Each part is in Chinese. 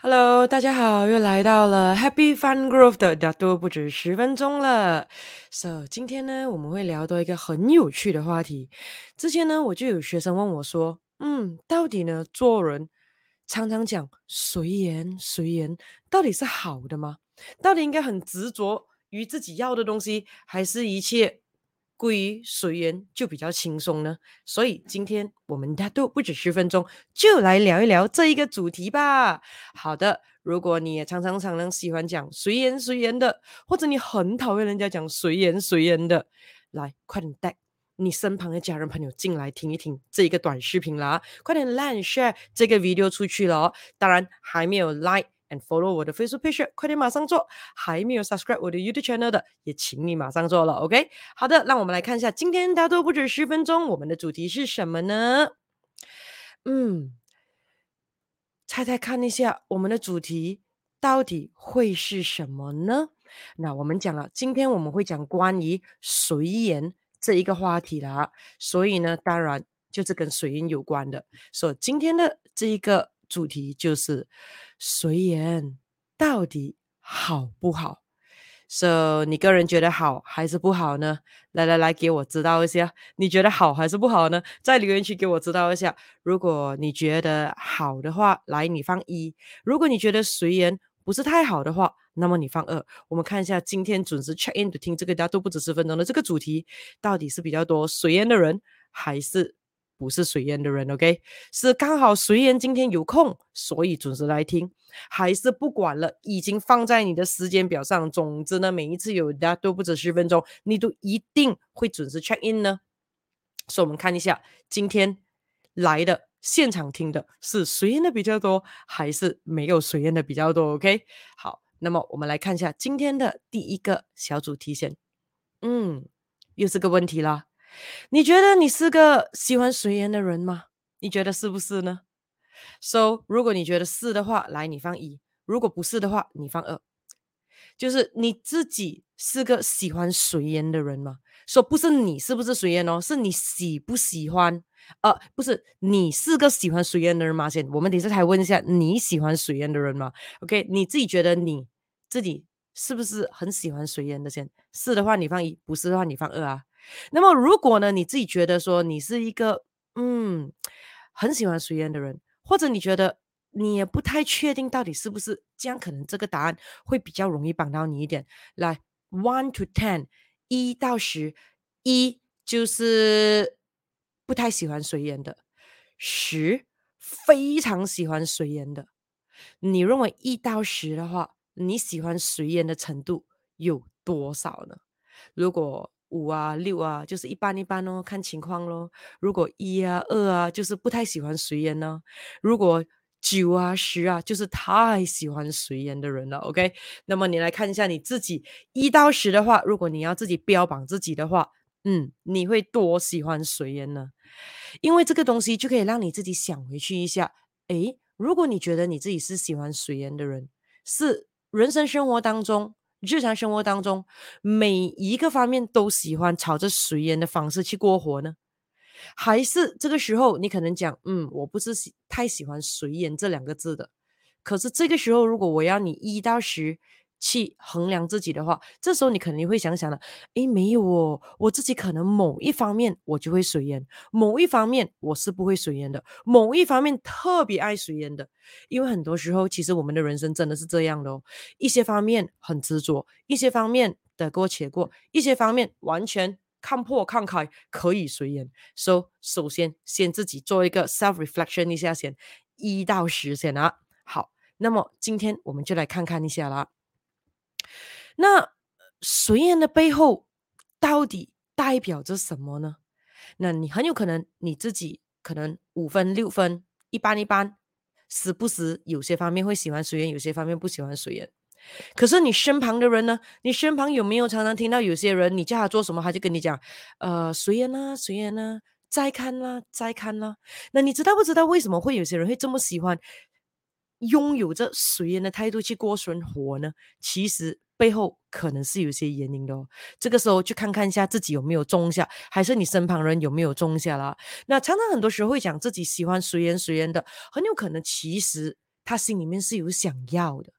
Hello，大家好，又来到了 Happy Fun Growth 的大多不止十分钟了。So，今天呢，我们会聊到一个很有趣的话题。之前呢，我就有学生问我说：“嗯，到底呢，做人常常讲随缘随缘，到底是好的吗？到底应该很执着于自己要的东西，还是一切？”归于随缘就比较轻松呢，所以今天我们大都不止十分钟，就来聊一聊这一个主题吧。好的，如果你也常常常常喜欢讲随缘随缘的，或者你很讨厌人家讲随缘随缘的，来快点带你身旁的家人朋友进来听一听这一个短视频啦，快点 like share 这个 video 出去了哦。当然还没有 like。And follow 我的 Facebook page，快点马上做！还没有 subscribe 我的 YouTube channel 的，也请你马上做了，OK？好的，让我们来看一下今天大都不止十分钟，我们的主题是什么呢？嗯，猜猜看一下，我们的主题到底会是什么呢？那我们讲了，今天我们会讲关于随缘这一个话题啦，所以呢，当然就是跟随缘有关的。所以今天的这一个。主题就是随缘到底好不好？So 你个人觉得好还是不好呢？来来来，给我知道一下，你觉得好还是不好呢？在留言区给我知道一下。如果你觉得好的话，来你放一；如果你觉得随缘不是太好的话，那么你放二。我们看一下今天准时 check in 的听这个大家都不止十分钟的这个主题，到底是比较多随缘的人还是？不是随缘的人，OK？是刚好随缘今天有空，所以准时来听，还是不管了，已经放在你的时间表上。总之呢，每一次有的都不止十分钟，你都一定会准时 check in 呢。所以，我们看一下今天来的现场听的是随缘的比较多，还是没有随缘的比较多？OK？好，那么我们来看一下今天的第一个小主题先。嗯，又是个问题啦。你觉得你是个喜欢随缘的人吗？你觉得是不是呢？So，如果你觉得是的话，来你放一；如果不是的话，你放二。就是你自己是个喜欢随缘的人吗？说、不是你是不是随缘哦，是你喜不喜欢？呃，不是你是个喜欢随缘的人吗？先，我们等一下来问一下你喜欢随缘的人吗？OK，你自己觉得你自己是不是很喜欢随缘的？先，是的话你放一，不是的话你放二啊。那么，如果呢，你自己觉得说你是一个嗯很喜欢随缘的人，或者你觉得你也不太确定到底是不是这样，可能这个答案会比较容易帮到你一点。来，one to ten，一到十，一就是不太喜欢随缘的，十非常喜欢随缘的。你认为一到十的话，你喜欢随缘的程度有多少呢？如果五啊六啊，就是一般一般哦，看情况咯。如果一啊二啊，就是不太喜欢随缘呢。如果九啊十啊，就是太喜欢随缘的人了。OK，那么你来看一下你自己一到十的话，如果你要自己标榜自己的话，嗯，你会多喜欢随缘呢？因为这个东西就可以让你自己想回去一下。诶，如果你觉得你自己是喜欢随缘的人，是人生生活当中。日常生活当中，每一个方面都喜欢朝着随缘的方式去过活呢？还是这个时候你可能讲，嗯，我不是喜太喜欢随缘这两个字的。可是这个时候，如果我要你一到十。去衡量自己的话，这时候你肯定会想想了，诶，没有哦，我自己可能某一方面我就会随缘，某一方面我是不会随缘的，某一方面特别爱随缘的，因为很多时候其实我们的人生真的是这样的哦，一些方面很执着，一些方面得过且过，一些方面完全看破看开，可以随缘。So，首先先自己做一个 self reflection 一下先，一到十先啊。好，那么今天我们就来看看一下啦。那随缘的背后到底代表着什么呢？那你很有可能你自己可能五分六分一般一般，时不时有些方面会喜欢随缘，有些方面不喜欢随缘。可是你身旁的人呢？你身旁有没有常常听到有些人，你叫他做什么，他就跟你讲，呃，随缘啊，随缘啊，再看啦，再看啦。那你知道不知道为什么会有些人会这么喜欢？拥有着随缘的态度去过生活呢，其实背后可能是有些原因的哦。这个时候去看看一下自己有没有种下，还是你身旁人有没有种下啦。那常常很多时候会讲自己喜欢随缘随缘的，很有可能其实他心里面是有想要的，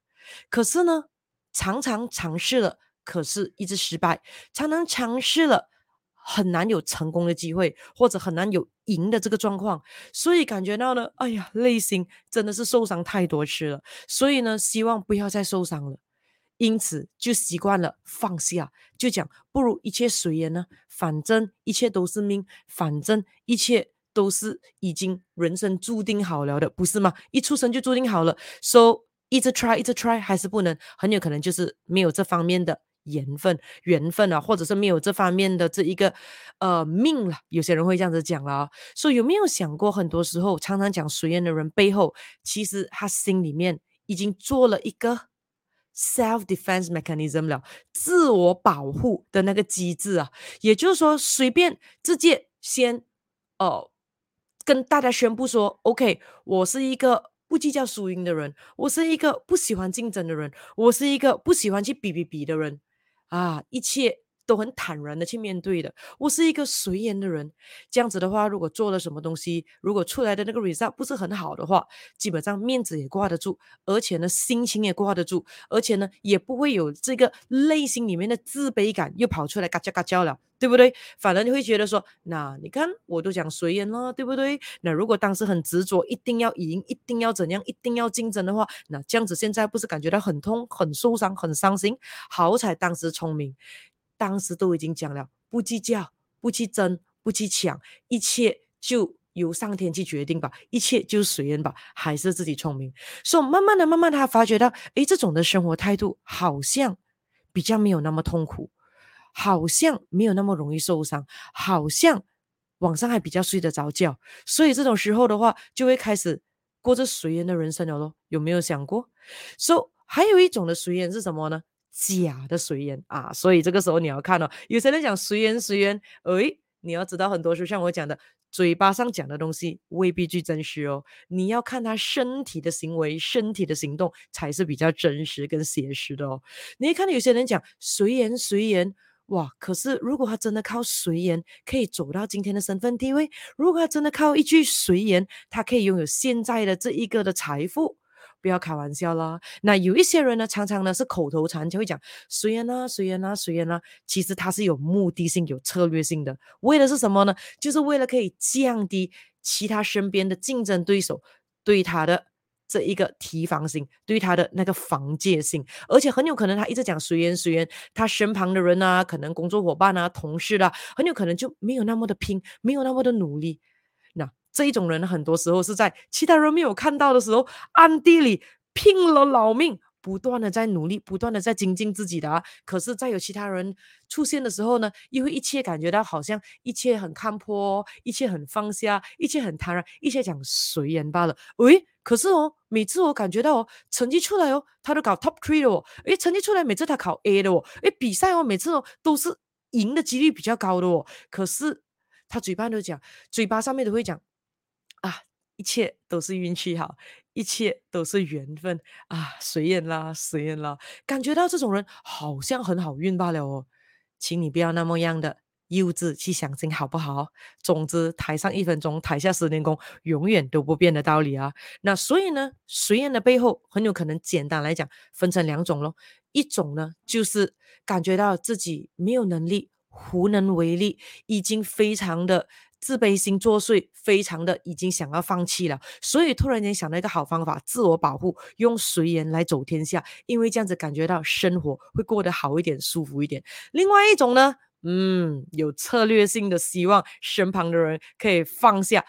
可是呢，常常尝试了，可是一直失败，常常尝试了，很难有成功的机会，或者很难有赢的这个状况，所以感觉到呢，哎呀，内心真的是受伤太多次了，所以呢，希望不要再受伤了。因此就习惯了放下，就讲不如一切随缘呢，反正一切都是命，反正一切都是已经人生注定好了的，不是吗？一出生就注定好了，so 一直 try 一直 try 还是不能，很有可能就是没有这方面的缘分，缘分啊，或者是没有这方面的这一个呃命了。有些人会这样子讲了啊，所以有没有想过，很多时候常常讲随缘的人背后，其实他心里面已经做了一个。Self-defense mechanism 了，自我保护的那个机制啊，也就是说，随便直接先，哦，跟大家宣布说，OK，我是一个不计较输赢的人，我是一个不喜欢竞争的人，我是一个不喜欢去比比比的人，啊，一切。都很坦然的去面对的。我是一个随缘的人，这样子的话，如果做了什么东西，如果出来的那个 result 不是很好的话，基本上面子也挂得住，而且呢，心情也挂得住，而且呢，也不会有这个内心里面的自卑感又跑出来嘎吱嘎吱了，对不对？反而你会觉得说，那你看我都讲随缘了，对不对？那如果当时很执着，一定要赢，一定要怎样，一定要竞争的话，那这样子现在不是感觉到很痛、很受伤、很伤心？好彩当时聪明。当时都已经讲了，不计较，不去争，不去抢，一切就由上天去决定吧，一切就随缘吧，还是自己聪明。所以慢慢的、慢慢的，他发觉到，诶，这种的生活态度好像比较没有那么痛苦，好像没有那么容易受伤，好像晚上还比较睡得着觉。所以这种时候的话，就会开始过着随缘的人生了咯。有没有想过？所以还有一种的随缘是什么呢？假的随缘啊，所以这个时候你要看哦，有些人讲随缘随缘，诶，你要知道很多时候像我讲的，嘴巴上讲的东西未必最真实哦，你要看他身体的行为、身体的行动才是比较真实跟写实的哦。你一看到有些人讲随缘随缘，哇，可是如果他真的靠随缘可以走到今天的身份地位，如果他真的靠一句随缘，他可以拥有现在的这一个的财富。不要开玩笑啦！那有一些人呢，常常呢是口头禅，就会讲随缘啊，随缘啊，随缘啊。其实他是有目的性、有策略性的，为的是什么呢？就是为了可以降低其他身边的竞争对手对他的这一个提防性，对他的那个防戒性。而且很有可能他一直讲随缘随缘，他身旁的人啊，可能工作伙伴啊、同事啊，很有可能就没有那么的拼，没有那么的努力。这一种人很多时候是在其他人没有看到的时候，暗地里拼了老命，不断的在努力，不断的在精进自己的啊。可是，在有其他人出现的时候呢，因为一切感觉到好像一切很看破，一切很放下，一切很坦然，一切讲随缘罢了。诶，可是哦，每次我感觉到哦，成绩出来哦，他都搞 top three 的哦。诶，成绩出来，每次他考 A 的哦。诶，比赛哦，每次哦都是赢的几率比较高的哦。可是他嘴巴都讲，嘴巴上面都会讲。一切都是运气好，一切都是缘分啊，随缘啦，随缘啦，感觉到这种人好像很好运罢了哦，请你不要那么样的幼稚去相信，好不好？总之，台上一分钟，台下十年功，永远都不变的道理啊。那所以呢，随缘的背后很有可能，简单来讲，分成两种咯。一种呢，就是感觉到自己没有能力，无能为力，已经非常的。自卑心作祟，非常的已经想要放弃了，所以突然间想到一个好方法，自我保护，用随缘来走天下，因为这样子感觉到生活会过得好一点，舒服一点。另外一种呢，嗯，有策略性的，希望身旁的人可以放下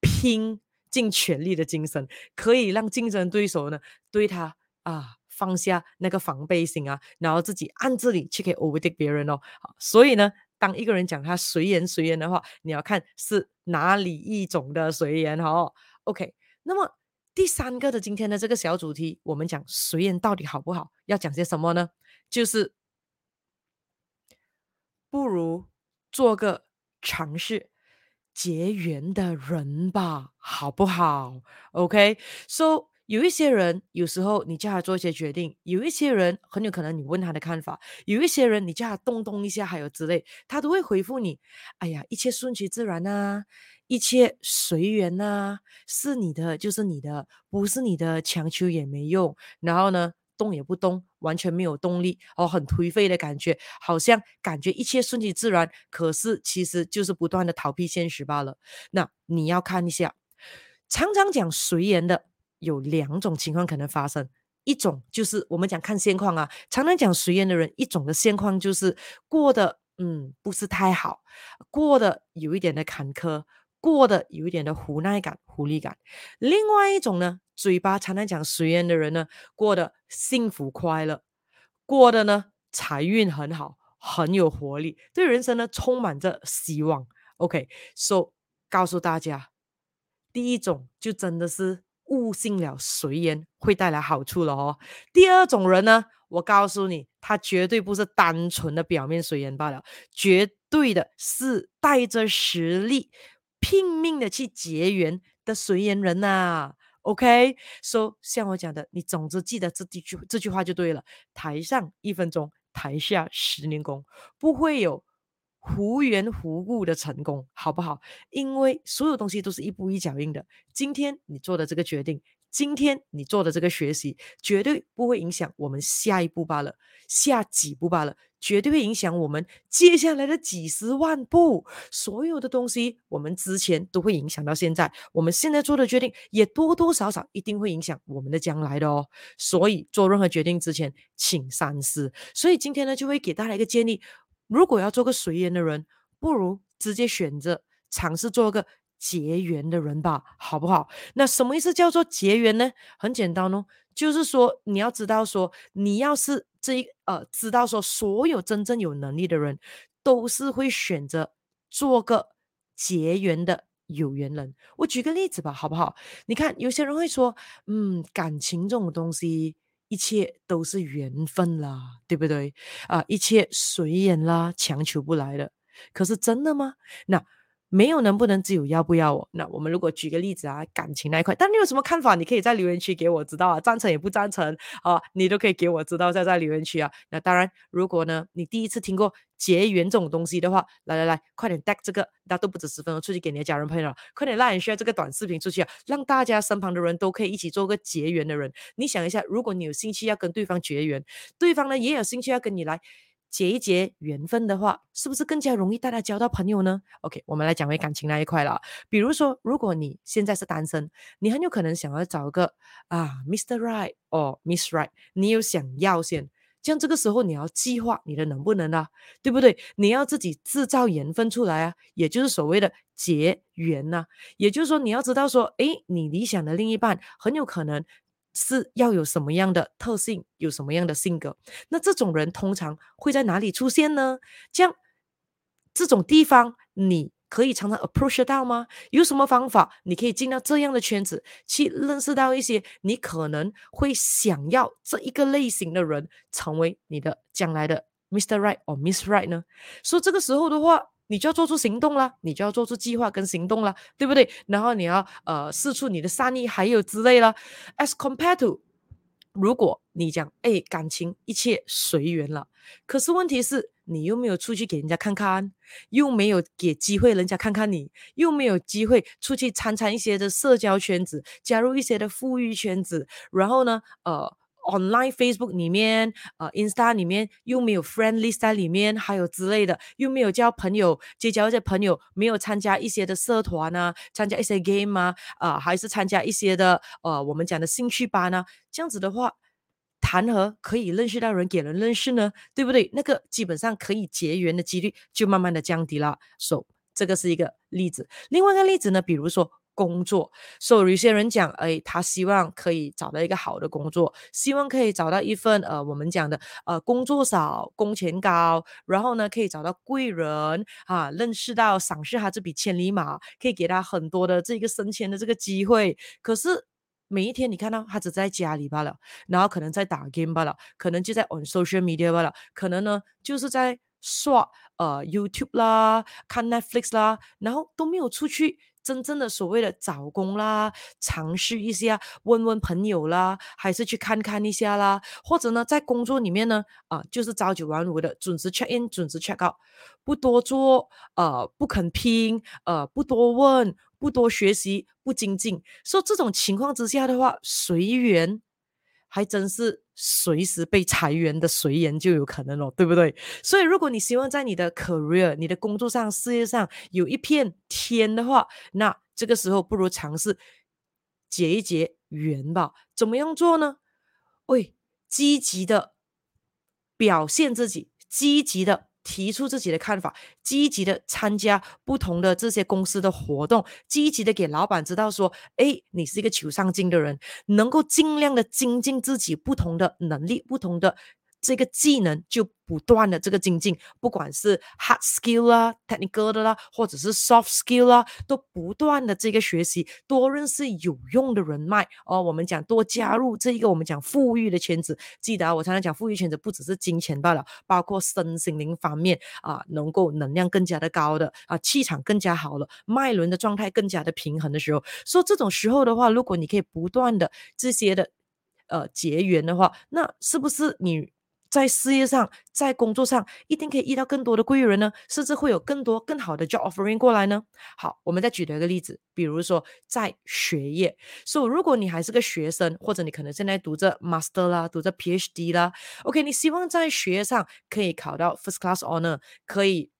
拼尽全力的精神，可以让竞争对手呢对他啊放下那个防备心啊，然后自己暗自里去可以 overtake 别人哦。所以呢。当一个人讲他随缘随缘的话，你要看是哪里一种的随缘哈。OK，那么第三个的今天的这个小主题，我们讲随缘到底好不好？要讲些什么呢？就是不如做个尝试结缘的人吧，好不好？OK，So。有一些人，有时候你叫他做一些决定；有一些人，很有可能你问他的看法；有一些人，你叫他动动一下，还有之类，他都会回复你：“哎呀，一切顺其自然啊，一切随缘呐、是你的就是你的，不是你的强求也没用。然后呢，动也不动，完全没有动力，哦，很颓废的感觉，好像感觉一切顺其自然，可是其实就是不断的逃避现实罢了。那你要看一下，常常讲随缘的有两种情况可能发生，一种就是我们讲看现况啊，常常讲随缘的人，一种的现况就是过得嗯不是太好，过得有一点的坎坷。过得有一点的无奈感、无力感。另外一种呢，嘴巴常常讲随缘的人呢，过得幸福快乐，过得呢财运很好，很有活力，对人生呢充满着希望。OK，so、告诉大家，第一种就真的是误信了随缘会带来好处了哦。第二种人呢，我告诉你，他绝对不是单纯的表面随缘罢了，绝对的是带着实力。拼命的去结缘的随缘人呐、，OK，so、okay? 像我讲的，你总之记得这句这句话就对了。台上一分钟，台下十年功，不会有无缘无故的成功，好不好？因为所有东西都是一步一脚印的。今天你做的这个决定。今天你做的这个学习，绝对不会影响我们下一步罢了，下几步罢了，绝对会影响我们接下来的几十万步。所有的东西，我们之前都会影响到现在，我们现在做的决定，也多多少少一定会影响我们的将来的哦。所以做任何决定之前，请三思。所以今天呢，就会给大家一个建议：如果要做个随缘的人，不如直接选择尝试做个。结缘的人吧，好不好？那什么意思叫做结缘呢？很简单哦，就是说你要知道说，你要是这一呃，知道说所有真正有能力的人，都是会选择做个结缘的有缘人。我举个例子吧，好不好？你看有些人会说，嗯，感情这种东西，一切都是缘分啦，对不对？啊、一切随缘啦，强求不来的。可是真的吗？那？没有能不能，只有要不要哦。那我们如果举个例子啊，感情那一块，但你有什么看法？你可以在留言区给我知道啊，赞成也不赞成啊，你都可以给我知道在在留言区啊。那当然，如果呢你第一次听过结缘这种东西的话，来来来，快点带这个，那都不止十分钟，出去给你的家人朋友，快点拉人 share 这个短视频出去啊，让大家身旁的人都可以一起做个结缘的人。你想一下，如果你有兴趣要跟对方结缘，对方呢也有兴趣要跟你来。结一结缘分的话，是不是更加容易大家交到朋友呢？OK，我们来讲回感情那一块了。比如说，如果你现在是单身，你很有可能想要找一个啊，Mr. Right 或 Miss Right，你有想要先，这样这个时候你要计划你的能不能啊，对不对？你要自己制造缘分出来啊，也就是所谓的结缘呐、啊。也就是说，你要知道说，诶，你理想的另一半很有可能。是要有什么样的特性，有什么样的性格？那这种人通常会在哪里出现呢？这样这种地方你可以常常 approach 到吗？有什么方法你可以进到这样的圈子，去认识到一些你可能会想要这一个类型的人，成为你的将来的 Mr. Right 或 Miss Right 呢？所以这个时候的话。你就要做出行动了，你就要做出计划跟行动了，对不对？然后你要呃释出你的善意，还有之类了。As compared to，如果你讲哎感情一切随缘了，可是问题是你又没有出去给人家看看，又没有给机会人家看看你，又没有机会出去参参一些的社交圈子，加入一些的富裕圈子，然后呢呃。Online Facebook 里面，呃，Insta 里面又没有 friend list 在里面，还有之类的，又没有交朋友，结交一些朋友，没有参加一些的社团啊，参加一些 game 啊，啊、呃，还是参加一些的，呃，我们讲的兴趣班啊，这样子的话，谈何可以认识到人，给人认识呢？对不对？那个基本上可以结缘的几率就慢慢的降低了。So，这个是一个例子。另外一个例子呢，比如说。工作，所以有些人讲，哎，他希望可以找到一个好的工作，希望可以找到一份呃，我们讲的呃，工作少，工钱高，然后呢，可以找到贵人啊，认识到赏识他这笔千里马，可以给他很多的这个升迁的这个机会。可是每一天你看到他只在家里罢了，然后可能在打 game 罢了，可能就在 on social media 罢了，可能呢就是在刷呃 YouTube 啦，看 Netflix 啦，然后都没有出去。真正的所谓的找工啦，尝试一下，问问朋友啦，还是去看看一下啦，或者呢，在工作里面呢，啊、就是朝九晚五的，准时 check in，准时 check out，不多做，呃，不肯拼，呃，不多问，不多学习，不精进，所以这种情况之下的话，随缘。还真是随时被裁员的随缘就有可能哦，对不对？所以如果你希望在你的 career、你的工作上、事业上有一片天的话，那这个时候不如尝试结一结缘吧。怎么样做呢？喂，积极的表现自己，积极的。提出自己的看法，积极的参加不同的这些公司的活动，积极的给老板知道说，哎，你是一个求上进的人，能够尽量的精进自己不同的能力，不同的。这个技能就不断的这个精进，不管是 hard skill 啦、technical 的啦，或者是 soft skill 啦，都不断的这个学习，多认识有用的人脉哦。我们讲多加入这一个我们讲富裕的圈子，记得啊，我常常讲富裕圈子不只是金钱罢了，包括身心灵方面啊，能够能量更加的高的啊，气场更加好了，脉轮的状态更加的平衡的时候，说这种时候的话，如果你可以不断的这些的呃结缘的话，那是不是你？在事业上，在工作上，一定可以遇到更多的贵人呢，甚至会有更多更好的 job offering 过来呢。好，我们再举一个例子，比如说在学业，所以如果你还是个学生，或者你可能现在读着 master 啦，读着 PhD 啦，OK，你希望在学业上可以考到 first class honor，可以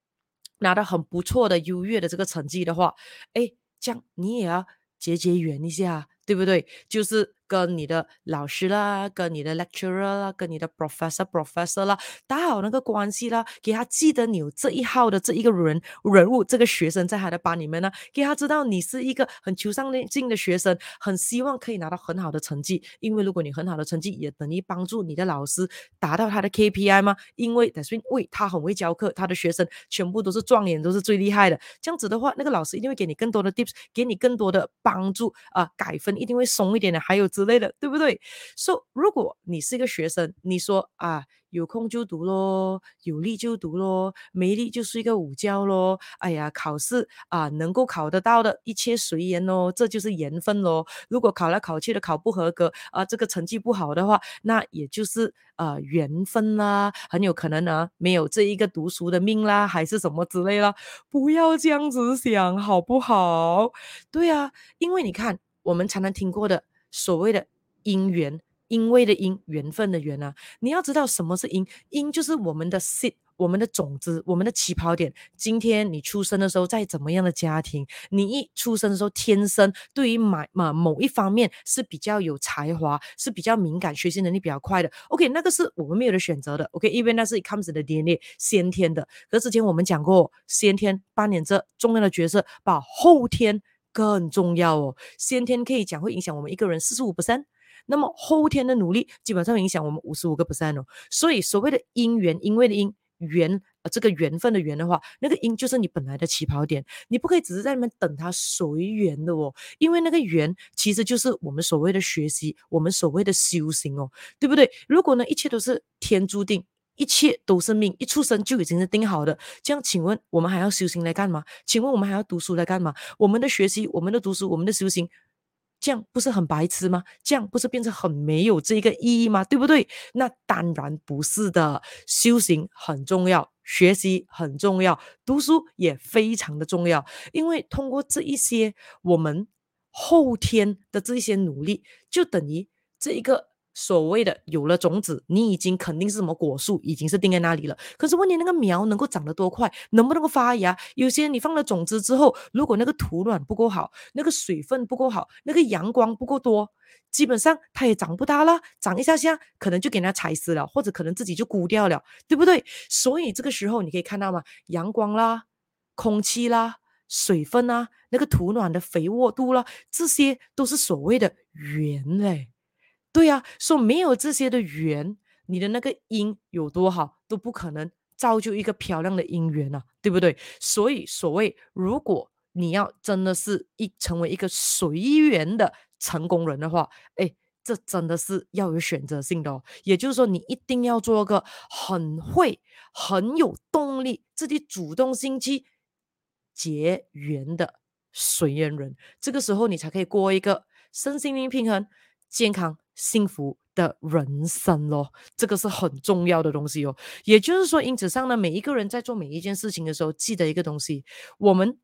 拿到很不错的优越的这个成绩的话，哎，这样你也要结结缘一下，对不对？就是。跟你的老师啦，跟你的 lecturer 啦，跟你的 professor professor 啦，打好那个关系啦，给他记得你有这一号的这一个人人物，这个学生在他的班里面呢，给他知道你是一个很求上进的学生，很希望可以拿到很好的成绩，因为如果你很好的成绩，也等于帮助你的老师达到他的 KPI 嘛，因为但是因为他很会教课，他的学生全部都是状元，都是最厉害的，这样子的话，那个老师一定会给你更多的 tips，给你更多的帮助啊、改分一定会松一点的，还有。之类的，对不对？说、如果你是一个学生，你说啊，有空就读咯，有力就读咯，没力就睡个午觉咯。哎呀，考试啊，能够考得到的一切随缘咯，这就是缘分咯。如果考来考去的考不合格啊，这个成绩不好的话，那也就是啊缘分啦，很有可能呢没有这一个读书的命啦，还是什么之类啦。不要这样子想，好不好？对啊，因为你看，我们常常听过的。所谓的因缘，因为的因，缘分的缘啊，你要知道什么是因，因就是我们的 seed，我们的种子，我们的起跑点。今天你出生的时候，在怎么样的家庭，你一出生的时候，天生对于某某某一方面是比较有才华，是比较敏感，学习能力比较快的。OK，那个是我们没有的选择的。OK，因为那是 comes 的 DNA，先天的。可是之前我们讲过，先天扮演着重要的角色，把后天。更重要哦，先天可以讲会影响我们一个人四十五 percent，那么后天的努力基本上影响我们五十五个 percent 哦。所以所谓的因缘，因为的因缘，呃，这个缘分的缘的话，那个因就是你本来的起跑点，你不可以只是在那边等它随缘的哦，因为那个缘其实就是我们所谓的学习，我们所谓的修行哦，对不对？如果呢，一切都是天注定。一切都是命，一出生就已经是定好的。这样，请问我们还要修行来干嘛？请问我们还要读书来干嘛？我们的学习，我们的读书，我们的修行，这样不是很白痴吗？这样不是变成很没有这个意义吗？对不对？那当然不是的。修行很重要，学习很重要，读书也非常的重要。因为通过这一些我们后天的这一些努力，就等于这一个。所谓的有了种子，你已经肯定是什么果树，已经是定在那里了。可是问题，那个苗能够长得多快，能不能够发芽？有些你放了种子之后，如果那个土壤不够好，那个水分不够好，那个阳光不够多，基本上它也长不大了。长一下下，可能就给它踩死了，或者可能自己就枯掉了，对不对？所以这个时候你可以看到吗？阳光啦，空气啦，水分啊，那个土壤的肥沃度啦，这些都是所谓的缘嘞。对呀、啊，说没有这些的缘，你的那个因有多好，都不可能造就一个漂亮的姻缘啊，对不对？所以所谓，如果你要真的是一成为一个随缘的成功人的话，哎，这真的是要有选择性的哦。也就是说，你一定要做个很会、很有动力、自己主动性去结缘的。随缘人，这个时候你才可以过一个身心灵平衡、健康、幸福的人生咯。这个是很重要的东西哦。也就是说，因此上呢，每一个人在做每一件事情的时候，记得一个东西：我们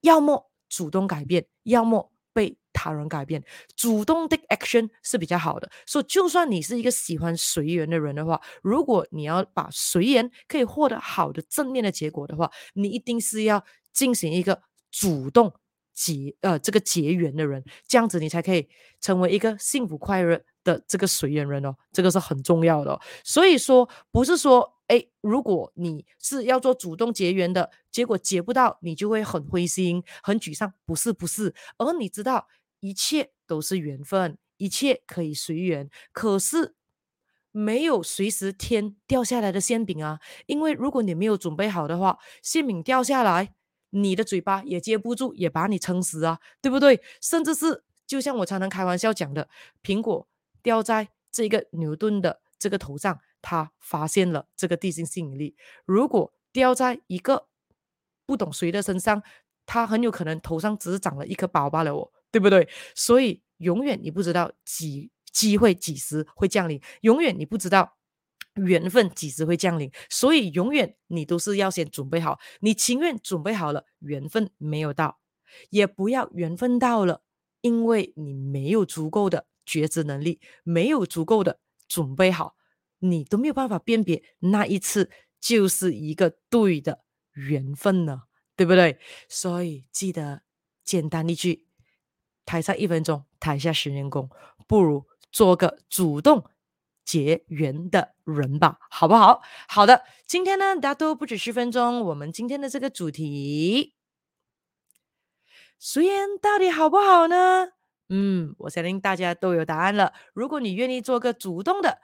要么主动改变，要么被他人改变。主动的 action 是比较好的。所以，就算你是一个喜欢随缘的人的话，如果你要把随缘可以获得好的正面的结果的话，你一定是要进行一个主动。结呃，这个结缘的人，这样子你才可以成为一个幸福快乐的这个随缘人哦，这个是很重要的。所以说，不是说，哎，如果你是要做主动结缘的，结果结不到，你就会很灰心、很沮丧。不是，不是，而你知道，一切都是缘分，一切可以随缘。可是没有随时天掉下来的馅饼啊，因为如果你没有准备好的话，馅饼掉下来。你的嘴巴也接不住，也把你撑死啊，对不对？甚至是就像我常常开玩笑讲的，苹果掉在这个牛顿的这个头上，他发现了这个地心吸引力。如果掉在一个不懂谁的身上，他很有可能头上只是长了一颗包罢了哦，对不对？所以永远你不知道几机会几时会降临，永远你不知道。缘分几时会降临？所以永远你都是要先准备好。你情愿准备好了，缘分没有到，也不要缘分到了，因为你没有足够的觉知能力，没有足够的准备好，你都没有办法辨别那一次就是一个对的缘分呢，对不对？所以记得简单一句：台上一分钟，台下十年功，不如做个主动。结缘的人吧，好不好？好的，今天呢，大家都不止十分钟。我们今天的这个主题，随缘到底好不好呢？嗯，我相信大家都有答案了。如果你愿意做个主动的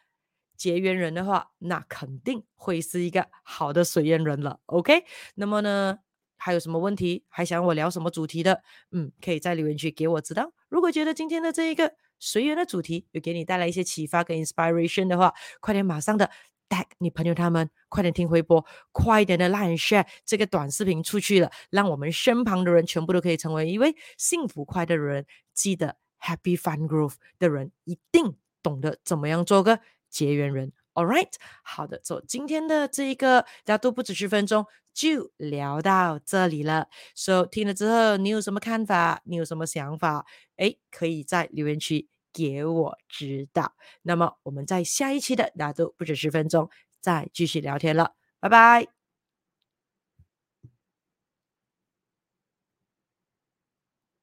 结缘人的话，那肯定会是一个好的随缘人了。OK，那么呢，还有什么问题？还想我聊什么主题的？嗯，可以在留言区给我知道。如果觉得今天的这一个。随缘的主题有给你带来一些启发跟 inspiration 的话，快点马上的 tag 你朋友他们，快点听回播，快点的拉人 share 这个短视频出去了，让我们身旁的人全部都可以成为一位幸福快乐的人。记得 Happy Fun Growth 的人一定懂得怎么样做个结缘人。All right，好的，走，今天的这一个大家都不止十分钟就聊到这里了。So 听了之后，你有什么看法？你有什么想法？哎，可以在留言区给我知道。那么我们在下一期的大家都不止十分钟再继续聊天了，拜拜。